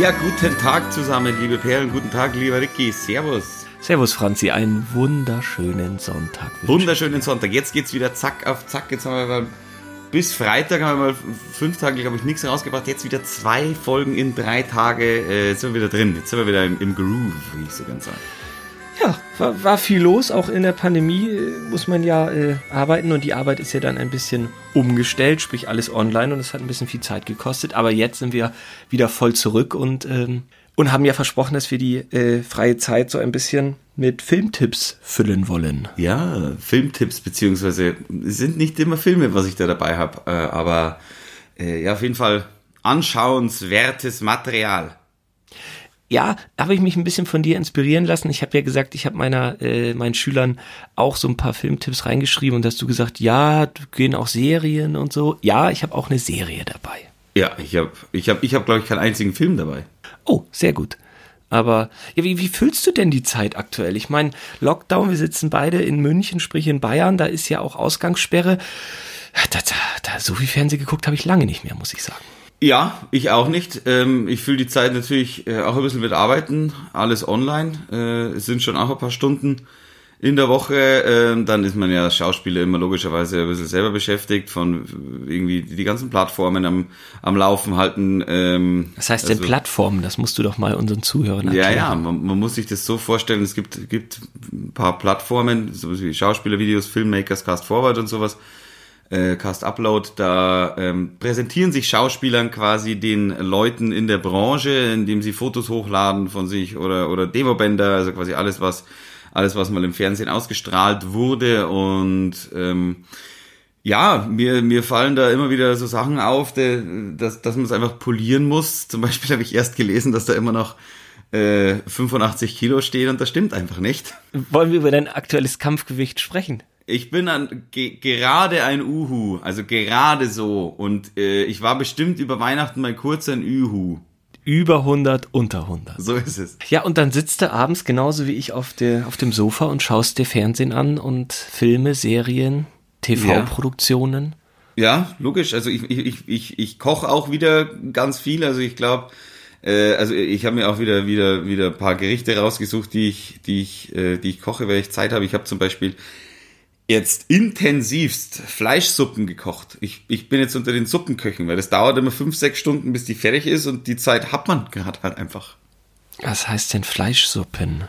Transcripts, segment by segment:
Ja, guten Tag zusammen, liebe Perlen. Guten Tag, lieber Ricky. Servus. Servus, Franzi. Einen wunderschönen Sonntag. Wunderschönen Sonntag. Jetzt geht's wieder zack auf zack. Jetzt haben wir mal bis Freitag haben wir mal fünf Tage, glaube ich, nichts rausgebracht. Jetzt wieder zwei Folgen in drei Tage. Äh, jetzt sind wir wieder drin. Jetzt sind wir wieder im, im Groove, wie ich so ganz sagen. War, war, viel los. Auch in der Pandemie äh, muss man ja äh, arbeiten und die Arbeit ist ja dann ein bisschen umgestellt, sprich alles online und es hat ein bisschen viel Zeit gekostet. Aber jetzt sind wir wieder voll zurück und, ähm, und haben ja versprochen, dass wir die äh, freie Zeit so ein bisschen mit Filmtipps füllen wollen. Ja, Filmtipps, beziehungsweise sind nicht immer Filme, was ich da dabei habe, äh, aber äh, ja, auf jeden Fall anschauenswertes Material ja, habe ich mich ein bisschen von dir inspirieren lassen. Ich habe ja gesagt, ich habe meiner äh, meinen Schülern auch so ein paar Filmtipps reingeschrieben und hast du gesagt, ja, gehen auch Serien und so. Ja, ich habe auch eine Serie dabei. Ja, ich habe ich habe ich habe glaube ich keinen einzigen Film dabei. Oh, sehr gut. Aber ja, wie, wie füllst du denn die Zeit aktuell? Ich meine, Lockdown, wir sitzen beide in München, sprich in Bayern, da ist ja auch Ausgangssperre. Da, da, da so viel Fernsehen geguckt habe ich lange nicht mehr, muss ich sagen. Ja, ich auch nicht. Ähm, ich fühle die Zeit natürlich äh, auch ein bisschen mit Arbeiten, alles online. Äh, es sind schon auch ein paar Stunden in der Woche. Ähm, dann ist man ja Schauspieler immer logischerweise ein bisschen selber beschäftigt, von irgendwie die ganzen Plattformen am, am Laufen halten. Ähm, Was heißt also, denn Plattformen? Das musst du doch mal unseren Zuhörern erklären. Ja, ja, man, man muss sich das so vorstellen, es gibt, gibt ein paar Plattformen, so wie Schauspielervideos, Filmmakers, Cast Forward und sowas äh, Cast Upload, da ähm, präsentieren sich Schauspielern quasi den Leuten in der Branche, indem sie Fotos hochladen von sich oder oder Demobänder, also quasi alles was alles was mal im Fernsehen ausgestrahlt wurde und ähm, ja, mir, mir fallen da immer wieder so Sachen auf, de, dass, dass man es einfach polieren muss. Zum Beispiel habe ich erst gelesen, dass da immer noch äh, 85 Kilo steht und das stimmt einfach nicht. Wollen wir über dein aktuelles Kampfgewicht sprechen? Ich bin an, ge, gerade ein Uhu, also gerade so. Und äh, ich war bestimmt über Weihnachten mal kurz ein Uhu. Über 100, unter 100. So ist es. Ja, und dann sitzt du abends genauso wie ich auf, der, auf dem Sofa und schaust dir Fernsehen an und Filme, Serien, TV-Produktionen. Ja. ja, logisch. Also ich, ich, ich, ich koche auch wieder ganz viel. Also ich glaube, äh, also ich habe mir auch wieder wieder wieder ein paar Gerichte rausgesucht, die ich die ich äh, die ich koche, weil ich Zeit habe. Ich habe zum Beispiel jetzt intensivst Fleischsuppen gekocht. Ich, ich bin jetzt unter den Suppenköchen, weil das dauert immer fünf, sechs Stunden, bis die fertig ist und die Zeit hat man gerade halt einfach. Was heißt denn Fleischsuppen?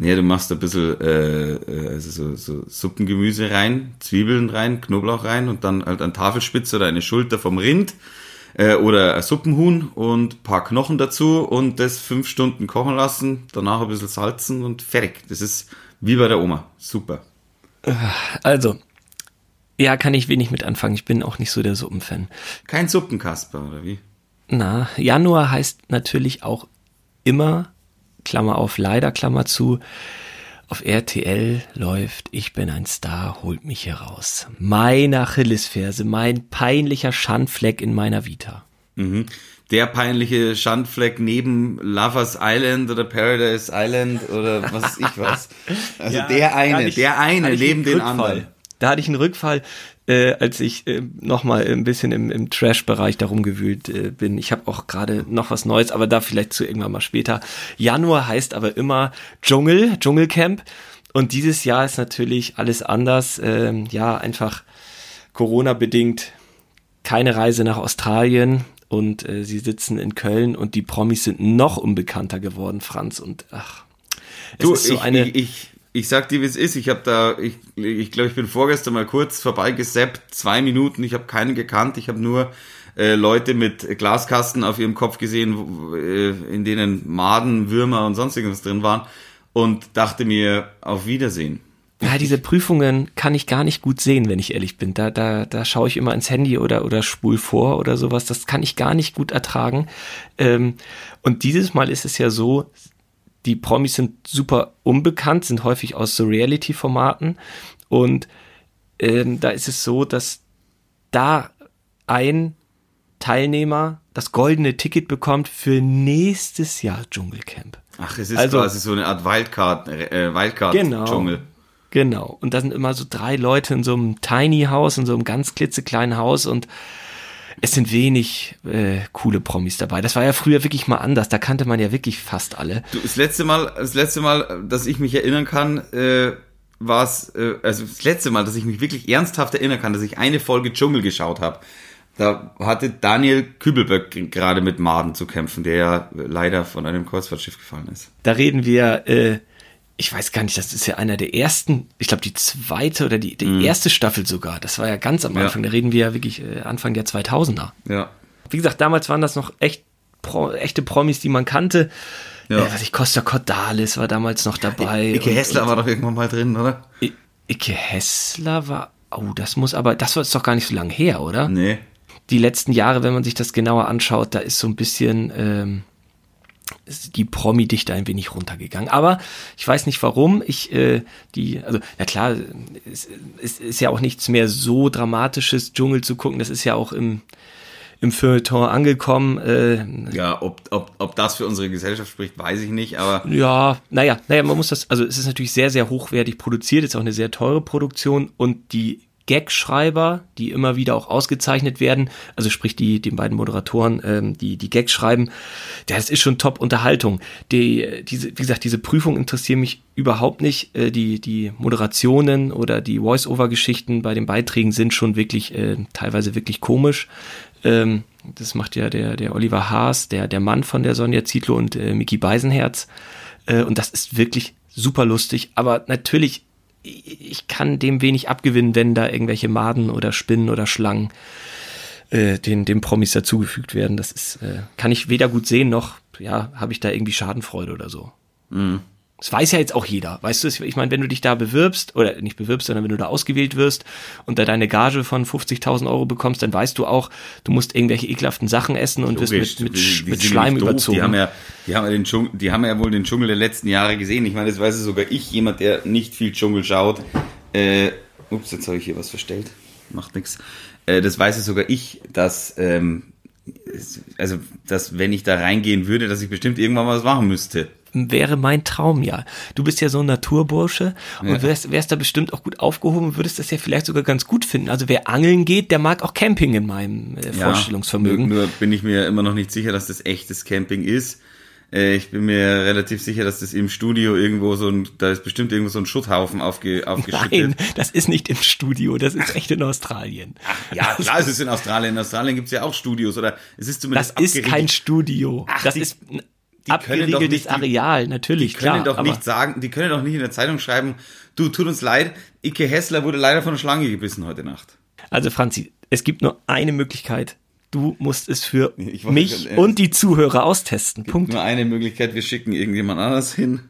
Ja, du machst ein bisschen äh, äh, also so, so Suppengemüse rein, Zwiebeln rein, Knoblauch rein und dann halt ein Tafelspitze oder eine Schulter vom Rind äh, oder ein Suppenhuhn und paar Knochen dazu und das fünf Stunden kochen lassen, danach ein bisschen salzen und fertig. Das ist wie bei der Oma. Super. Also, ja, kann ich wenig mit anfangen. Ich bin auch nicht so der Suppenfan. Kein Suppenkasper, oder wie? Na, Januar heißt natürlich auch immer, Klammer auf, leider, Klammer zu, auf RTL läuft Ich bin ein Star, holt mich heraus. Meine Achillesferse, mein peinlicher Schandfleck in meiner Vita. Mhm der peinliche Schandfleck neben Lovers Island oder Paradise Island oder was weiß ich was. Also ja, der eine, ich, der eine neben den anderen. Da hatte ich einen Rückfall, äh, als ich äh, noch mal ein bisschen im, im Trash-Bereich darum gewühlt äh, bin. Ich habe auch gerade noch was Neues, aber da vielleicht zu irgendwann mal später. Januar heißt aber immer Dschungel, Dschungelcamp. Und dieses Jahr ist natürlich alles anders. Ähm, ja, einfach Corona-bedingt keine Reise nach Australien und äh, sie sitzen in Köln und die Promis sind noch unbekannter geworden, Franz. Und ach, es du, ist so ich, eine. Ich, ich, ich sag dir, wie es ist. Ich habe da, ich, ich glaube, ich bin vorgestern mal kurz vorbeigesappt, zwei Minuten. Ich habe keinen gekannt. Ich habe nur äh, Leute mit Glaskasten auf ihrem Kopf gesehen, wo, äh, in denen Maden, Würmer und sonst irgendwas drin waren und dachte mir, auf Wiedersehen. Ja, diese Prüfungen kann ich gar nicht gut sehen, wenn ich ehrlich bin. Da, da, da schaue ich immer ins Handy oder, oder spul vor oder sowas. Das kann ich gar nicht gut ertragen. Ähm, und dieses Mal ist es ja so, die Promis sind super unbekannt, sind häufig aus so Reality-Formaten. Und ähm, da ist es so, dass da ein Teilnehmer das goldene Ticket bekommt für nächstes Jahr Dschungelcamp. Ach, es ist also, quasi so eine Art Wildcard, äh, Wildcard-Dschungel. Genau. Genau. Und da sind immer so drei Leute in so einem Tiny Haus, in so einem ganz klitzekleinen Haus und es sind wenig äh, coole Promis dabei. Das war ja früher wirklich mal anders. Da kannte man ja wirklich fast alle. Du, das letzte Mal, das letzte Mal, dass ich mich erinnern kann, äh, war es, äh, also das letzte Mal, dass ich mich wirklich ernsthaft erinnern kann, dass ich eine Folge Dschungel geschaut habe. Da hatte Daniel Kübelböck gerade mit Maden zu kämpfen, der ja leider von einem Kreuzfahrtschiff gefallen ist. Da reden wir, äh, ich weiß gar nicht, das ist ja einer der ersten, ich glaube die zweite oder die, die mm. erste Staffel sogar. Das war ja ganz am Anfang. Ja. Da reden wir ja wirklich äh, Anfang der 2000er. Ja. Wie gesagt, damals waren das noch echt Pro, echte Promis, die man kannte. Ja. Äh, was ich, Costa Cordalis war damals noch dabei. Ike Hessler und, war doch irgendwann mal drin, oder? I, Ike Hessler war, oh, das muss aber, das war jetzt doch gar nicht so lange her, oder? Nee. Die letzten Jahre, wenn man sich das genauer anschaut, da ist so ein bisschen, ähm, die Promi-Dichte ein wenig runtergegangen. Aber ich weiß nicht warum. Ich, äh, die, also, ja klar, es, es ist ja auch nichts mehr so Dramatisches, Dschungel zu gucken. Das ist ja auch im, im Feuilleton angekommen. Äh, ja, ob, ob, ob das für unsere Gesellschaft spricht, weiß ich nicht, aber. Ja, naja, naja, man muss das, also es ist natürlich sehr, sehr hochwertig produziert, ist auch eine sehr teure Produktion und die Gagschreiber, die immer wieder auch ausgezeichnet werden, also sprich die, die beiden Moderatoren, ähm, die die Gags schreiben, das ist schon Top-Unterhaltung. Die, diese, wie gesagt, diese Prüfung interessiert mich überhaupt nicht. Äh, die, die Moderationen oder die Voice-Over-Geschichten bei den Beiträgen sind schon wirklich äh, teilweise wirklich komisch. Ähm, das macht ja der, der Oliver Haas, der, der Mann von der Sonja Zietlow und äh, Mickey Beisenherz. Äh, und das ist wirklich super lustig. Aber natürlich, ich kann dem wenig abgewinnen, wenn da irgendwelche Maden oder Spinnen oder Schlangen äh, den, dem Promis dazugefügt werden. Das ist, äh, kann ich weder gut sehen noch, ja, habe ich da irgendwie Schadenfreude oder so. Mhm. Das weiß ja jetzt auch jeder. Weißt du, ich meine, wenn du dich da bewirbst, oder nicht bewirbst, sondern wenn du da ausgewählt wirst und da deine Gage von 50.000 Euro bekommst, dann weißt du auch, du musst irgendwelche ekelhaften Sachen essen und wirst mit, mit, die, die mit Schleim überzogen. Die haben, ja, die, haben ja den Dschungel, die haben ja wohl den Dschungel der letzten Jahre gesehen. Ich meine, das weiß sogar ich, jemand, der nicht viel Dschungel schaut. Äh, ups, jetzt habe ich hier was verstellt. Macht nichts. Äh, das weiß sogar ich, dass... Ähm, also, dass wenn ich da reingehen würde, dass ich bestimmt irgendwann was machen müsste wäre mein Traum ja. Du bist ja so ein Naturbursche und ja. wärst, wärst da bestimmt auch gut aufgehoben und würdest das ja vielleicht sogar ganz gut finden. Also wer angeln geht, der mag auch Camping in meinem äh, ja, Vorstellungsvermögen. Nur bin ich mir immer noch nicht sicher, dass das echtes Camping ist. Äh, ich bin mir relativ sicher, dass das im Studio irgendwo so ein, da ist bestimmt irgendwo so ein Schutthaufen aufge, aufgeschüttet. Nein, das ist nicht im Studio, das ist echt in Australien. Ach, ja, klar, es ist in Australien. In Australien gibt's ja auch Studios, oder es ist zumindest Das ist kein Studio. Ach, das ist abgeriegeltes nicht, Areal, natürlich, die können klar, doch nicht sagen, die können doch nicht in der Zeitung schreiben, du, tut uns leid, Ike Hessler wurde leider von einer Schlange gebissen heute Nacht. Also Franzi, es gibt nur eine Möglichkeit. Du musst es für mich und die Zuhörer austesten. Punkt. Nur eine Möglichkeit, wir schicken irgendjemand anders hin.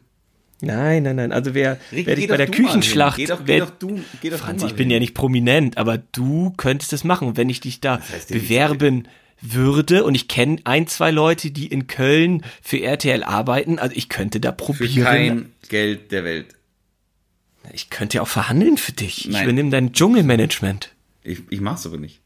Nein, nein, nein. Also wer, Rick, wer dich bei der Küchenschlacht, geh doch, geh doch du, geh doch Franz, ich bin hin. ja nicht prominent, aber du könntest es machen, wenn ich dich da das heißt, bewerben würde und ich kenne ein, zwei Leute, die in Köln für RTL arbeiten, also ich könnte da probieren. Für kein Geld der Welt. Ich könnte ja auch verhandeln für dich. Nein. Ich übernehme dein Dschungelmanagement. Ich, ich mach's aber nicht.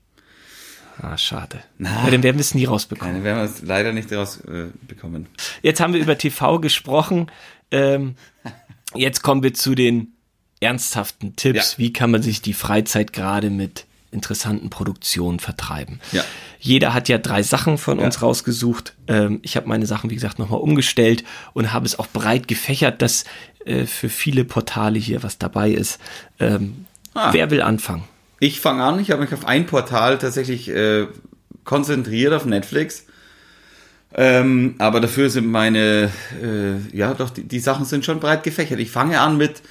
Ah, schade. Na, ja, dann werden wir es nie rausbekommen. Dann werden wir es leider nicht rausbekommen. Äh, jetzt haben wir über TV gesprochen. Ähm, jetzt kommen wir zu den ernsthaften Tipps. Ja. Wie kann man sich die Freizeit gerade mit interessanten Produktionen vertreiben. Ja. Jeder hat ja drei Sachen von uns rausgesucht. Ähm, ich habe meine Sachen, wie gesagt, nochmal umgestellt und habe es auch breit gefächert, dass äh, für viele Portale hier was dabei ist. Ähm, ah. Wer will anfangen? Ich fange an. Ich habe mich auf ein Portal tatsächlich äh, konzentriert, auf Netflix. Ähm, aber dafür sind meine, äh, ja doch, die, die Sachen sind schon breit gefächert. Ich fange an mit,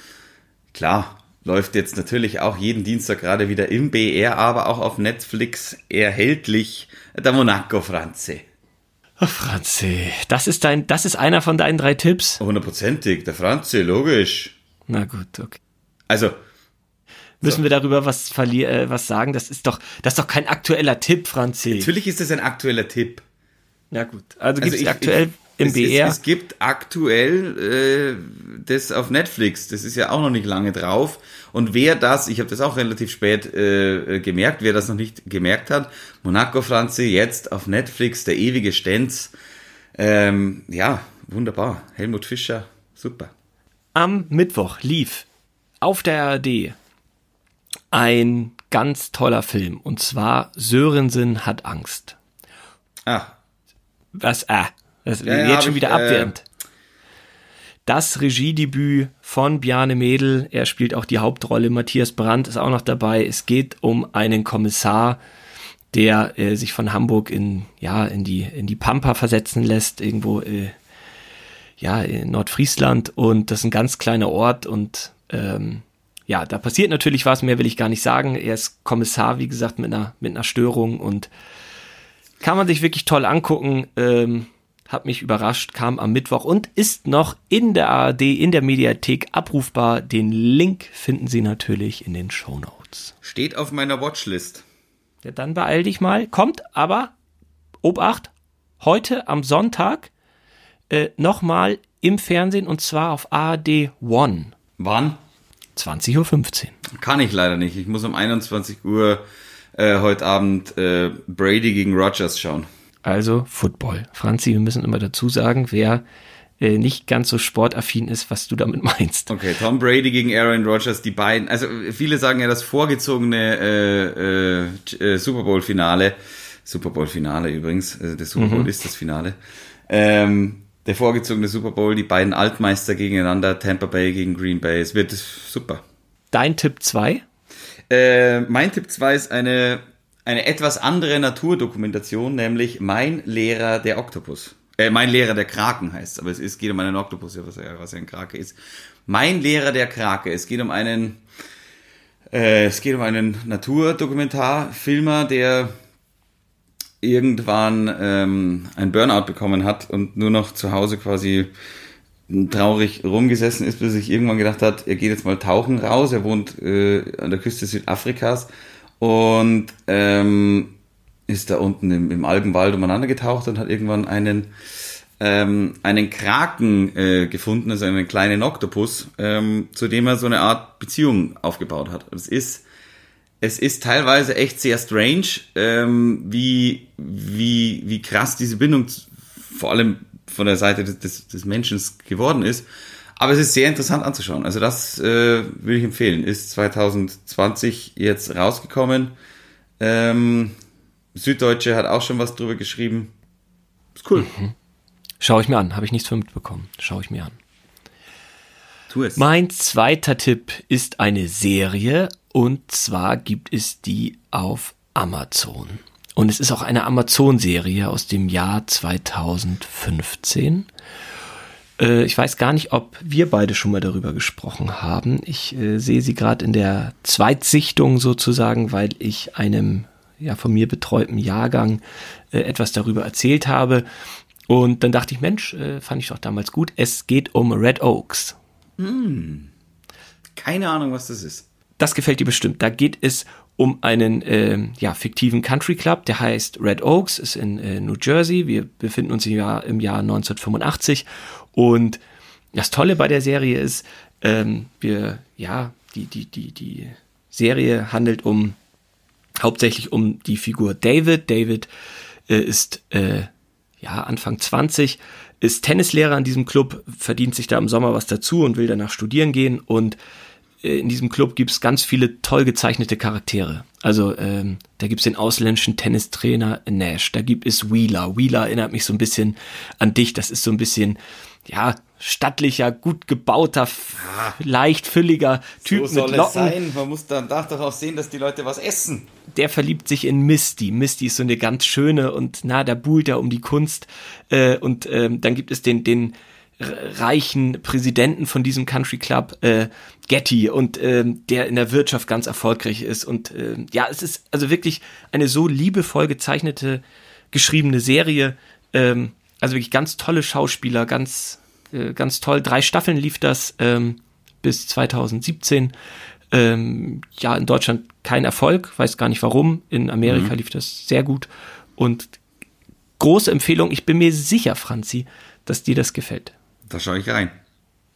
klar, läuft jetzt natürlich auch jeden Dienstag gerade wieder im BR, aber auch auf Netflix erhältlich. Der Monaco Franze. Oh, Franzi, das ist dein, das ist einer von deinen drei Tipps? Hundertprozentig, der Franzi, logisch. Na gut, okay. Also. Müssen so. wir darüber was äh, was sagen? Das ist doch, das ist doch kein aktueller Tipp, Franzi. Natürlich ist das ein aktueller Tipp. Na gut. Also, also gibt es aktuell im es, BR. Es, es, gibt aktuell äh, das auf Netflix. Das ist ja auch noch nicht lange drauf. Und wer das, ich habe das auch relativ spät äh, gemerkt, wer das noch nicht gemerkt hat, Monaco Franzi jetzt auf Netflix, der ewige Stenz. Ähm, ja, wunderbar. Helmut Fischer, super. Am Mittwoch lief auf der ARD ein ganz toller Film. Und zwar Sörensen hat Angst. Ah. Was, ah, das Ja, ja, jetzt hab schon ich, wieder äh, abwehrend. Das Regiedebüt von Bjarne Mädel. Er spielt auch die Hauptrolle. Matthias Brandt ist auch noch dabei. Es geht um einen Kommissar, der äh, sich von Hamburg in, ja, in die, in die Pampa versetzen lässt, irgendwo, äh, ja, in Nordfriesland. Und das ist ein ganz kleiner Ort und, ähm, ja, da passiert natürlich was, mehr will ich gar nicht sagen. Er ist Kommissar, wie gesagt, mit einer, mit einer Störung und kann man sich wirklich toll angucken. Ähm, hat mich überrascht, kam am Mittwoch und ist noch in der ARD, in der Mediathek abrufbar. Den Link finden Sie natürlich in den Show Notes. Steht auf meiner Watchlist. Ja, dann beeil dich mal. Kommt aber, Obacht, heute am Sonntag äh, nochmal im Fernsehen und zwar auf ARD One. Wann? 20.15 Uhr. Kann ich leider nicht. Ich muss um 21 Uhr äh, heute Abend äh, Brady gegen Rogers schauen. Also Football. Franzi, wir müssen immer dazu sagen, wer äh, nicht ganz so sportaffin ist, was du damit meinst. Okay, Tom Brady gegen Aaron Rodgers, die beiden. Also viele sagen ja das vorgezogene äh, äh, äh, Super Bowl Finale, Super Bowl Finale übrigens, also der Super Bowl ist das Finale. Ähm, der vorgezogene Super Bowl, die beiden Altmeister gegeneinander, Tampa Bay gegen Green Bay. Es wird super. Dein Tipp 2? Äh, mein Tipp 2 ist eine, eine etwas andere Naturdokumentation, nämlich Mein Lehrer der Oktopus. Äh, mein Lehrer der Kraken heißt aber es ist, geht um einen Oktopus, was, was ein Krake ist. Mein Lehrer der Krake. Es geht um einen, äh, es geht um einen Naturdokumentarfilmer, der irgendwann ähm, ein Burnout bekommen hat und nur noch zu Hause quasi traurig rumgesessen ist, bis er sich irgendwann gedacht hat, er geht jetzt mal tauchen raus. Er wohnt äh, an der Küste Südafrikas und ähm, ist da unten im, im Algenwald umeinander getaucht und hat irgendwann einen ähm, einen Kraken äh, gefunden, also einen kleinen Oktopus, ähm, zu dem er so eine Art Beziehung aufgebaut hat. Es ist es ist teilweise echt sehr strange, ähm, wie, wie, wie krass diese Bindung vor allem von der Seite des, des, des Menschen geworden ist. Aber es ist sehr interessant anzuschauen. Also das äh, würde ich empfehlen. Ist 2020 jetzt rausgekommen. Ähm, Süddeutsche hat auch schon was drüber geschrieben. Ist cool. Schau ich mir an. Habe ich nichts von mitbekommen. Schau ich mir an. Tu es. Mein zweiter Tipp ist eine Serie und zwar gibt es die auf Amazon. Und es ist auch eine Amazon-Serie aus dem Jahr 2015. Äh, Ich weiß gar nicht, ob wir beide schon mal darüber gesprochen haben. Ich äh, sehe sie gerade in der Zweitsichtung sozusagen, weil ich einem ja, von mir betreuten Jahrgang äh, etwas darüber erzählt habe. Und dann dachte ich, Mensch, äh, fand ich doch damals gut. Es geht um Red Oaks. Keine Ahnung, was das ist. Das gefällt dir bestimmt. Da geht es um einen ähm, ja, fiktiven Country Club, der heißt Red Oaks, ist in äh, New Jersey. Wir befinden uns im Jahr, im Jahr 1985. Und das Tolle bei der Serie ist, ähm, wir, ja, die, die, die, die Serie handelt um hauptsächlich um die Figur David. David äh, ist äh, ja Anfang 20, ist Tennislehrer an diesem Club, verdient sich da im Sommer was dazu und will danach studieren gehen und äh, in diesem Club gibt es ganz viele toll gezeichnete Charaktere. Also ähm, da gibt es den ausländischen Tennistrainer Nash, da gibt es Wheeler. Wheeler erinnert mich so ein bisschen an dich. Das ist so ein bisschen, ja, stattlicher, gut gebauter, leicht fülliger Typ so soll mit es Locken sein. Man muss dann auch sehen, dass die Leute was essen. der verliebt sich in Misty. Misty ist so eine ganz schöne und na, da buhlt er um die Kunst. Äh, und ähm, dann gibt es den, den reichen Präsidenten von diesem Country Club, äh, Getty, und ähm, der in der Wirtschaft ganz erfolgreich ist. Und ähm, ja, es ist also wirklich eine so liebevoll gezeichnete, geschriebene Serie. Ähm, also wirklich ganz tolle Schauspieler, ganz, äh, ganz toll. Drei Staffeln lief das ähm, bis 2017. Ähm, ja, in Deutschland kein Erfolg, weiß gar nicht warum. In Amerika lief das sehr gut. Und große Empfehlung, ich bin mir sicher, Franzi, dass dir das gefällt. Da schaue ich rein.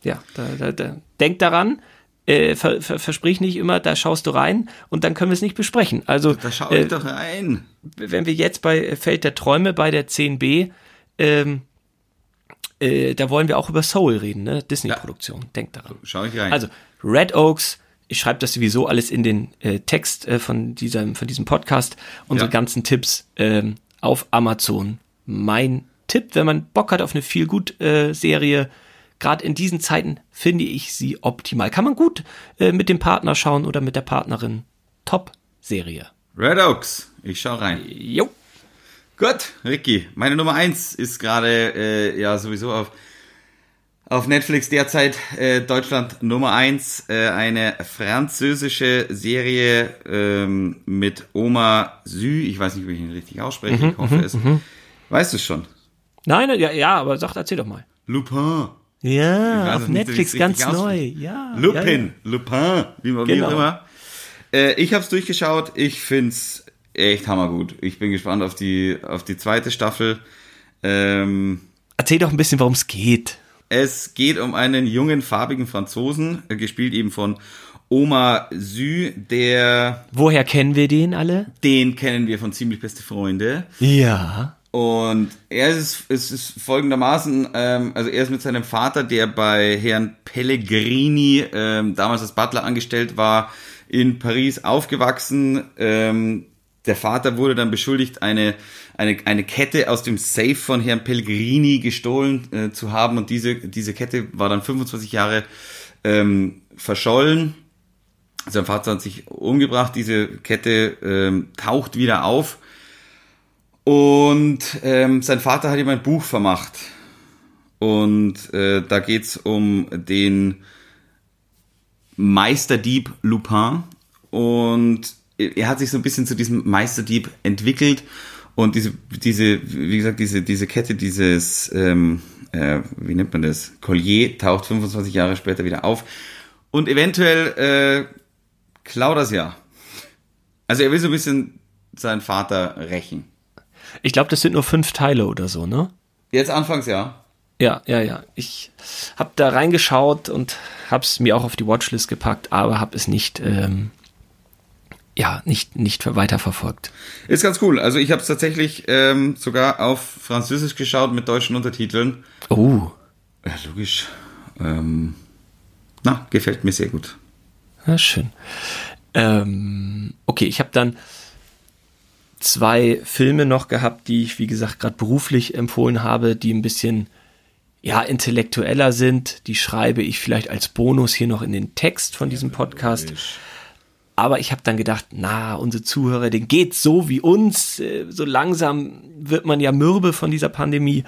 Ja, da, da, da. denk daran, äh, ver, ver, versprich nicht immer, da schaust du rein und dann können wir es nicht besprechen. Also, Da schaue ich äh, doch rein. wenn wir jetzt bei Feld der Träume bei der 10b, ähm, äh, da wollen wir auch über Soul reden, ne? Disney-Produktion. Denk daran. Schaue ich rein. Also, Red Oaks ich schreibe das sowieso alles in den äh, Text äh, von, diesem, von diesem Podcast, unsere Ja. ganzen Tipps ähm, auf Amazon. Mein Tipp, wenn man Bock hat auf eine viel gut äh, Serie, gerade in diesen Zeiten finde ich sie optimal. Kann man gut äh, mit dem Partner schauen oder mit der Partnerin. Top-Serie. Red Oaks. Ich schau rein. Jo. Gut, Ricky. Meine Nummer eins ist gerade äh, ja sowieso auf auf Netflix derzeit äh, Deutschland Nummer eins äh, eine französische Serie ähm, mit Oma Sü. Ich weiß nicht, wie ich ihn richtig ausspreche. ich hoffe es. Weißt du es schon? Nein, ja, ja, aber sag, erzähl doch mal. Lupin. Ja, auf nicht, Netflix ganz neu. Ja. Lupin, Lupin, wie man wie Genau. auch immer. Äh, ich habe es durchgeschaut. Ich find's echt hammergut. Ich bin gespannt auf die auf die zweite Staffel. Ähm, Erzähl doch ein bisschen, worum es geht. es geht um einen jungen farbigen Franzosen, äh, gespielt eben von Oma Sü, der Woher kennen wir den alle? den kennen wir von ziemlich beste Freunde. Ja. Und er ist, es ist folgendermaßen, ähm, also er ist mit seinem Vater, der bei Herrn Pellegrini ähm, damals als Butler angestellt war, in Paris aufgewachsen. Ähm, der Vater wurde dann beschuldigt, eine, eine, eine Kette aus dem Safe von Herrn Pellegrini gestohlen äh, zu haben. Und diese, diese Kette war dann 25 Jahre ähm, verschollen. Sein Vater hat sich umgebracht. Diese Kette ähm, taucht wieder auf. Und ähm, sein Vater hat ihm ein Buch vermacht. Und äh, da geht's um den Meisterdieb Lupin. Und er hat sich so ein bisschen zu diesem Meisterdieb entwickelt. Und diese, diese, wie gesagt, diese, diese Kette, dieses, ähm, äh, wie nennt man das? Collier taucht 25 Jahre später wieder auf. Und eventuell äh, klaut das ja. Also er will so ein bisschen seinen Vater rächen. Ich glaube, das sind nur fünf Teile oder so, ne? Jetzt anfangs ja. Ja, ja, ja. Ich habe da reingeschaut und habe es mir auch auf die Watchlist gepackt, aber habe es nicht, ähm, ja, nicht, nicht weiterverfolgt. Ist ganz cool. Also ich habe es tatsächlich ähm, sogar auf Französisch geschaut mit deutschen Untertiteln. Oh, Ja, logisch. Ähm, na, gefällt mir sehr gut. ja, schön. Ähm, okay, ich habe dann zwei Filme noch gehabt, die ich, wie gesagt, gerade beruflich empfohlen habe, die ein bisschen ja, intellektueller sind. Die schreibe ich vielleicht als Bonus hier noch in den Text von diesem Podcast. Aber ich habe dann gedacht, na, unsere Zuhörer, denen geht's so wie uns. Äh, So langsam wird man ja mürbe von dieser Pandemie.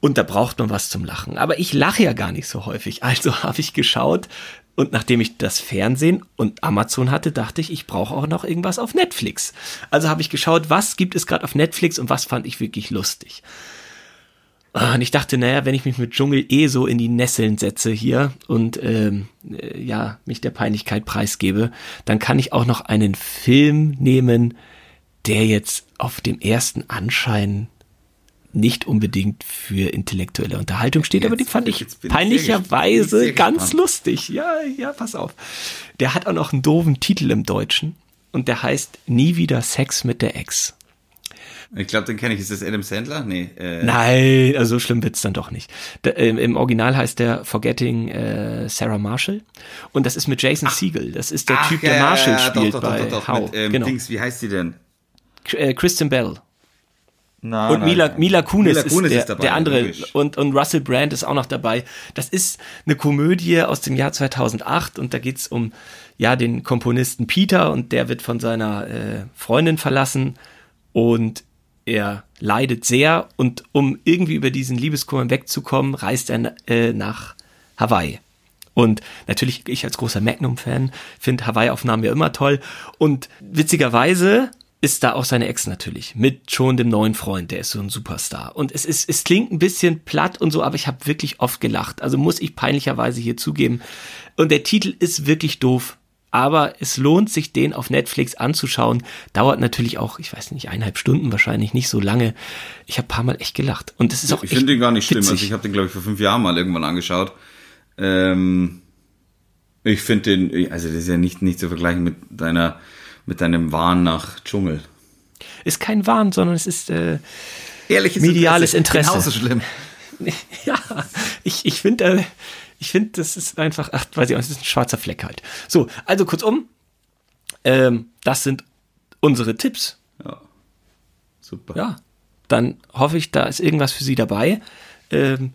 Und da braucht man was zum Lachen. Aber ich lache ja gar nicht so häufig. Also habe ich geschaut. Und nachdem ich das Fernsehen und Amazon hatte, dachte ich, ich brauche auch noch irgendwas auf Netflix. Also habe ich geschaut, was gibt es gerade auf Netflix und was fand ich wirklich lustig. Ah, Und ich dachte, naja, wenn ich mich mit Dschungel eh so in die Nesseln setze hier und ähm, äh, ja, mich der Peinlichkeit preisgebe, dann kann ich auch noch einen Film nehmen, der jetzt auf dem ersten Anschein nicht unbedingt für intellektuelle Unterhaltung steht, aber Jetzt- den fand ich peinlicherweise ganz lustig. Ja, ja, pass auf. Der hat auch noch einen doofen Titel im Deutschen und der heißt Nie wieder Sex mit der Ex. Ich glaube, den kenne ich. Ist das Adam Sandler? Nee. Äh, Nein, also so schlimm wird's dann doch nicht. Der, ähm, Im Original heißt der Forgetting äh, Sarah Marshall und das ist mit Jason Segel. Das ist der ach, Typ, ja, der ja, Marshall ja, spielt doch, doch, bei doch, How. Mit, ähm, genau. Dings, wie heißt die denn? Äh, Kristen Bell. Na, Und Mila, Mila Kunis, Mila Kunis ist, der, ist dabei, der andere logisch. und, und Russell Brand ist auch noch dabei. Das ist eine Komödie aus dem Jahr 2008 und da geht's um ja den Komponisten Peter und der wird von seiner äh, Freundin verlassen und er leidet sehr und um irgendwie über diesen Liebeskummer wegzukommen, reist er äh, nach Hawaii. Und natürlich, ich als großer Magnum-Fan finde Hawaii-Aufnahmen ja immer toll. Und witzigerweise ist da auch seine Ex natürlich mit schon dem neuen Freund, der ist so ein Superstar. Und es ist, es klingt ein bisschen platt und so, aber ich habe wirklich oft gelacht. Also muss ich peinlicherweise hier zugeben. Und der Titel ist wirklich doof. Aber es lohnt sich, den auf Netflix anzuschauen. Dauert natürlich auch, ich weiß nicht, eineinhalb Stunden wahrscheinlich, nicht so lange. Ich habe paar Mal echt gelacht. Und es ist auch Ich finde den gar nicht schlimm. witzig. Also ich habe den, glaube ich, vor fünf Jahren mal irgendwann angeschaut. Ähm, ich finde den, also das ist ja nicht, nicht zu vergleichen mit deiner, mit deinem Wahn nach Dschungel. ist kein Wahn, sondern es ist äh, Ehrliches Mediales Interesse. Genauso schlimm. ja, ich, ich finde, äh, Ich finde, das ist einfach, ach, weiß ich auch, das ist ein schwarzer Fleck halt. So, also kurzum, ähm, das sind unsere Tipps. Ja. Super. Ja, dann hoffe ich, da ist irgendwas für Sie dabei. Ähm,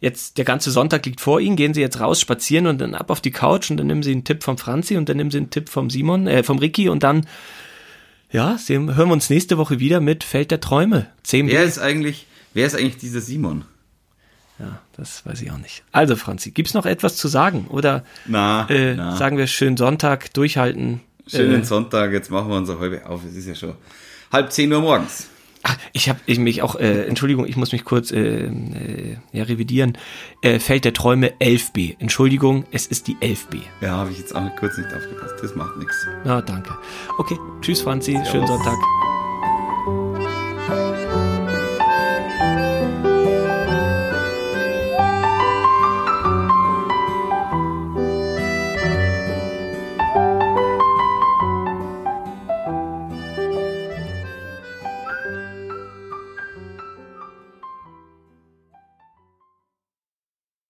jetzt der ganze Sonntag liegt vor Ihnen, gehen Sie jetzt raus, spazieren und dann ab auf die Couch und dann nehmen Sie einen Tipp vom Franzi und dann nehmen Sie einen Tipp vom Simon, äh, vom Ricky und dann, ja, hören wir uns nächste Woche wieder mit Feld der Träume. 10 Wer ist eigentlich, wer ist eigentlich dieser Simon? Ja, das weiß ich auch nicht. Also, Franzi, gibt's noch etwas zu sagen? Oder Na, äh, na. sagen wir schönen Sonntag, durchhalten? Schönen Äh, Sonntag, jetzt machen wir unsere halbe auf. Es ist ja schon halb zehn Uhr morgens. Ach, ich habe ich mich auch, äh, Entschuldigung, ich muss mich kurz äh, äh, ja, revidieren. Äh, Feld der Träume 11b. Entschuldigung, es ist die 11b. Ja, habe ich jetzt auch kurz nicht aufgepasst. Das macht nichts. Na, danke. Okay, tschüss Franzi, schönen Servus. Sonntag.